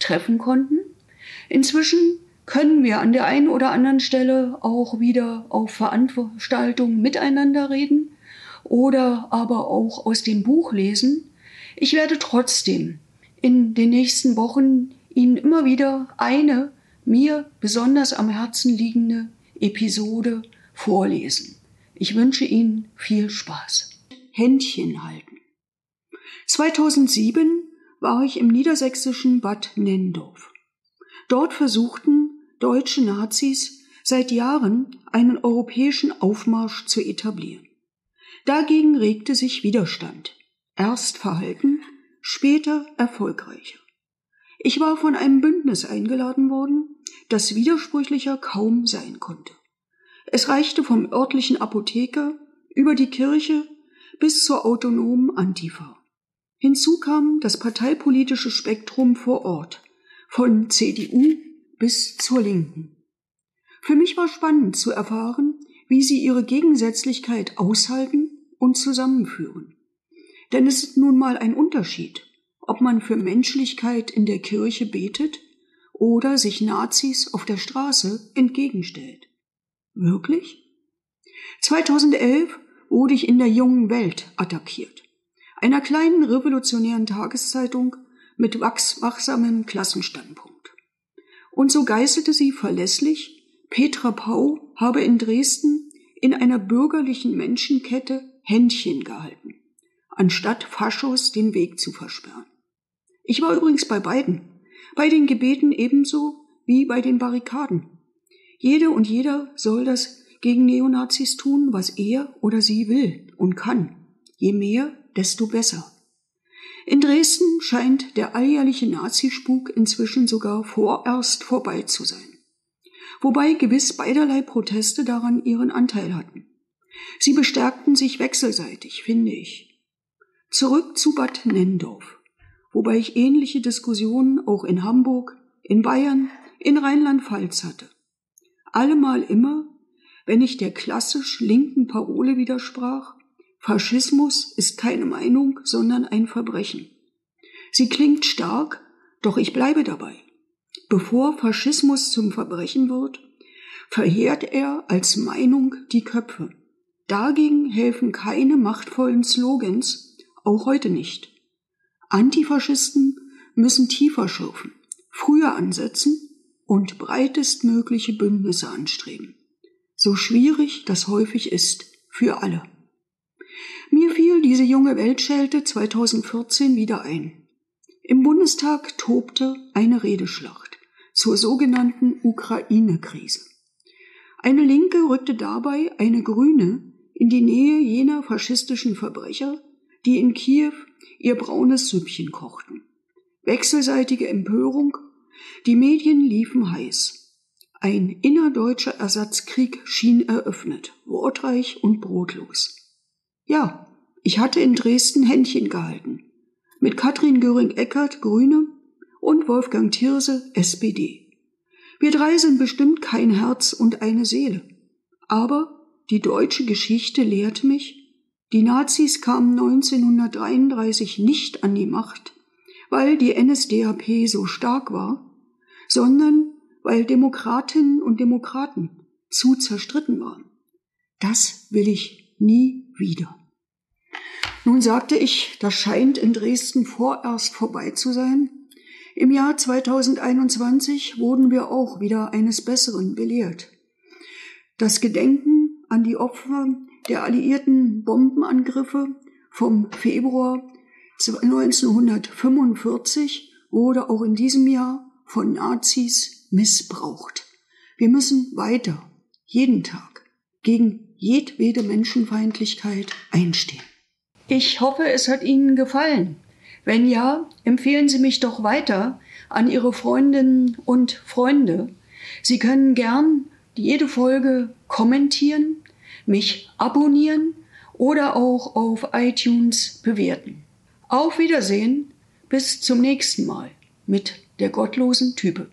treffen konnten. Inzwischen können wir an der einen oder anderen Stelle auch wieder auf Veranstaltungen miteinander reden oder aber auch aus dem Buch lesen. Ich werde trotzdem in den nächsten Wochen Ihnen immer wieder eine mir besonders am Herzen liegende Episode vorlesen. Ich wünsche Ihnen viel Spaß. Händchen halten. 2007 war ich im niedersächsischen Bad Nendorf. Dort versuchten deutsche Nazis seit Jahren einen europäischen Aufmarsch zu etablieren. Dagegen regte sich Widerstand, erst verhalten, später erfolgreicher. Ich war von einem Bündnis eingeladen worden, das widersprüchlicher kaum sein konnte. Es reichte vom örtlichen Apotheker über die Kirche bis zur autonomen Antifa. Hinzu kam das parteipolitische Spektrum vor Ort, von CDU bis zur Linken. Für mich war spannend zu erfahren, wie sie ihre Gegensätzlichkeit aushalten und zusammenführen. Denn es ist nun mal ein Unterschied, ob man für Menschlichkeit in der Kirche betet oder sich Nazis auf der Straße entgegenstellt. Wirklich? 2011 wurde ich in der jungen Welt attackiert einer kleinen revolutionären Tageszeitung mit wachsamem Klassenstandpunkt. Und so geißelte sie verlässlich, Petra Pau habe in Dresden in einer bürgerlichen Menschenkette Händchen gehalten, anstatt Faschos den Weg zu versperren. Ich war übrigens bei beiden, bei den Gebeten ebenso wie bei den Barrikaden. Jede und jeder soll das gegen Neonazis tun, was er oder sie will und kann. Je mehr, desto besser. In Dresden scheint der alljährliche Nazispuk inzwischen sogar vorerst vorbei zu sein. Wobei gewiss beiderlei Proteste daran ihren Anteil hatten. Sie bestärkten sich wechselseitig, finde ich. Zurück zu Bad Nendorf, wobei ich ähnliche Diskussionen auch in Hamburg, in Bayern, in Rheinland-Pfalz hatte. Allemal immer, wenn ich der klassisch linken Parole widersprach, Faschismus ist keine Meinung, sondern ein Verbrechen. Sie klingt stark, doch ich bleibe dabei. Bevor Faschismus zum Verbrechen wird, verheert er als Meinung die Köpfe. Dagegen helfen keine machtvollen Slogans, auch heute nicht. Antifaschisten müssen tiefer schürfen, früher ansetzen und breitestmögliche Bündnisse anstreben. So schwierig das häufig ist für alle. Diese junge Weltschelte 2014 wieder ein. Im Bundestag tobte eine Redeschlacht zur sogenannten Ukraine-Krise. Eine Linke rückte dabei eine Grüne in die Nähe jener faschistischen Verbrecher, die in Kiew ihr braunes Süppchen kochten. Wechselseitige Empörung, die Medien liefen heiß. Ein innerdeutscher Ersatzkrieg schien eröffnet, wortreich und brotlos. Ja, ich hatte in Dresden Händchen gehalten. Mit Katrin Göring-Eckert, Grüne, und Wolfgang Thierse, SPD. Wir drei sind bestimmt kein Herz und eine Seele. Aber die deutsche Geschichte lehrt mich, die Nazis kamen 1933 nicht an die Macht, weil die NSDAP so stark war, sondern weil Demokratinnen und Demokraten zu zerstritten waren. Das will ich nie wieder. Nun sagte ich, das scheint in Dresden vorerst vorbei zu sein. Im Jahr 2021 wurden wir auch wieder eines Besseren belehrt. Das Gedenken an die Opfer der alliierten Bombenangriffe vom Februar 1945 wurde auch in diesem Jahr von Nazis missbraucht. Wir müssen weiter, jeden Tag, gegen jedwede Menschenfeindlichkeit einstehen. Ich hoffe, es hat Ihnen gefallen. Wenn ja, empfehlen Sie mich doch weiter, an Ihre Freundinnen und Freunde. Sie können gern jede Folge kommentieren, mich abonnieren oder auch auf iTunes bewerten. Auf Wiedersehen, bis zum nächsten Mal mit der gottlosen Type.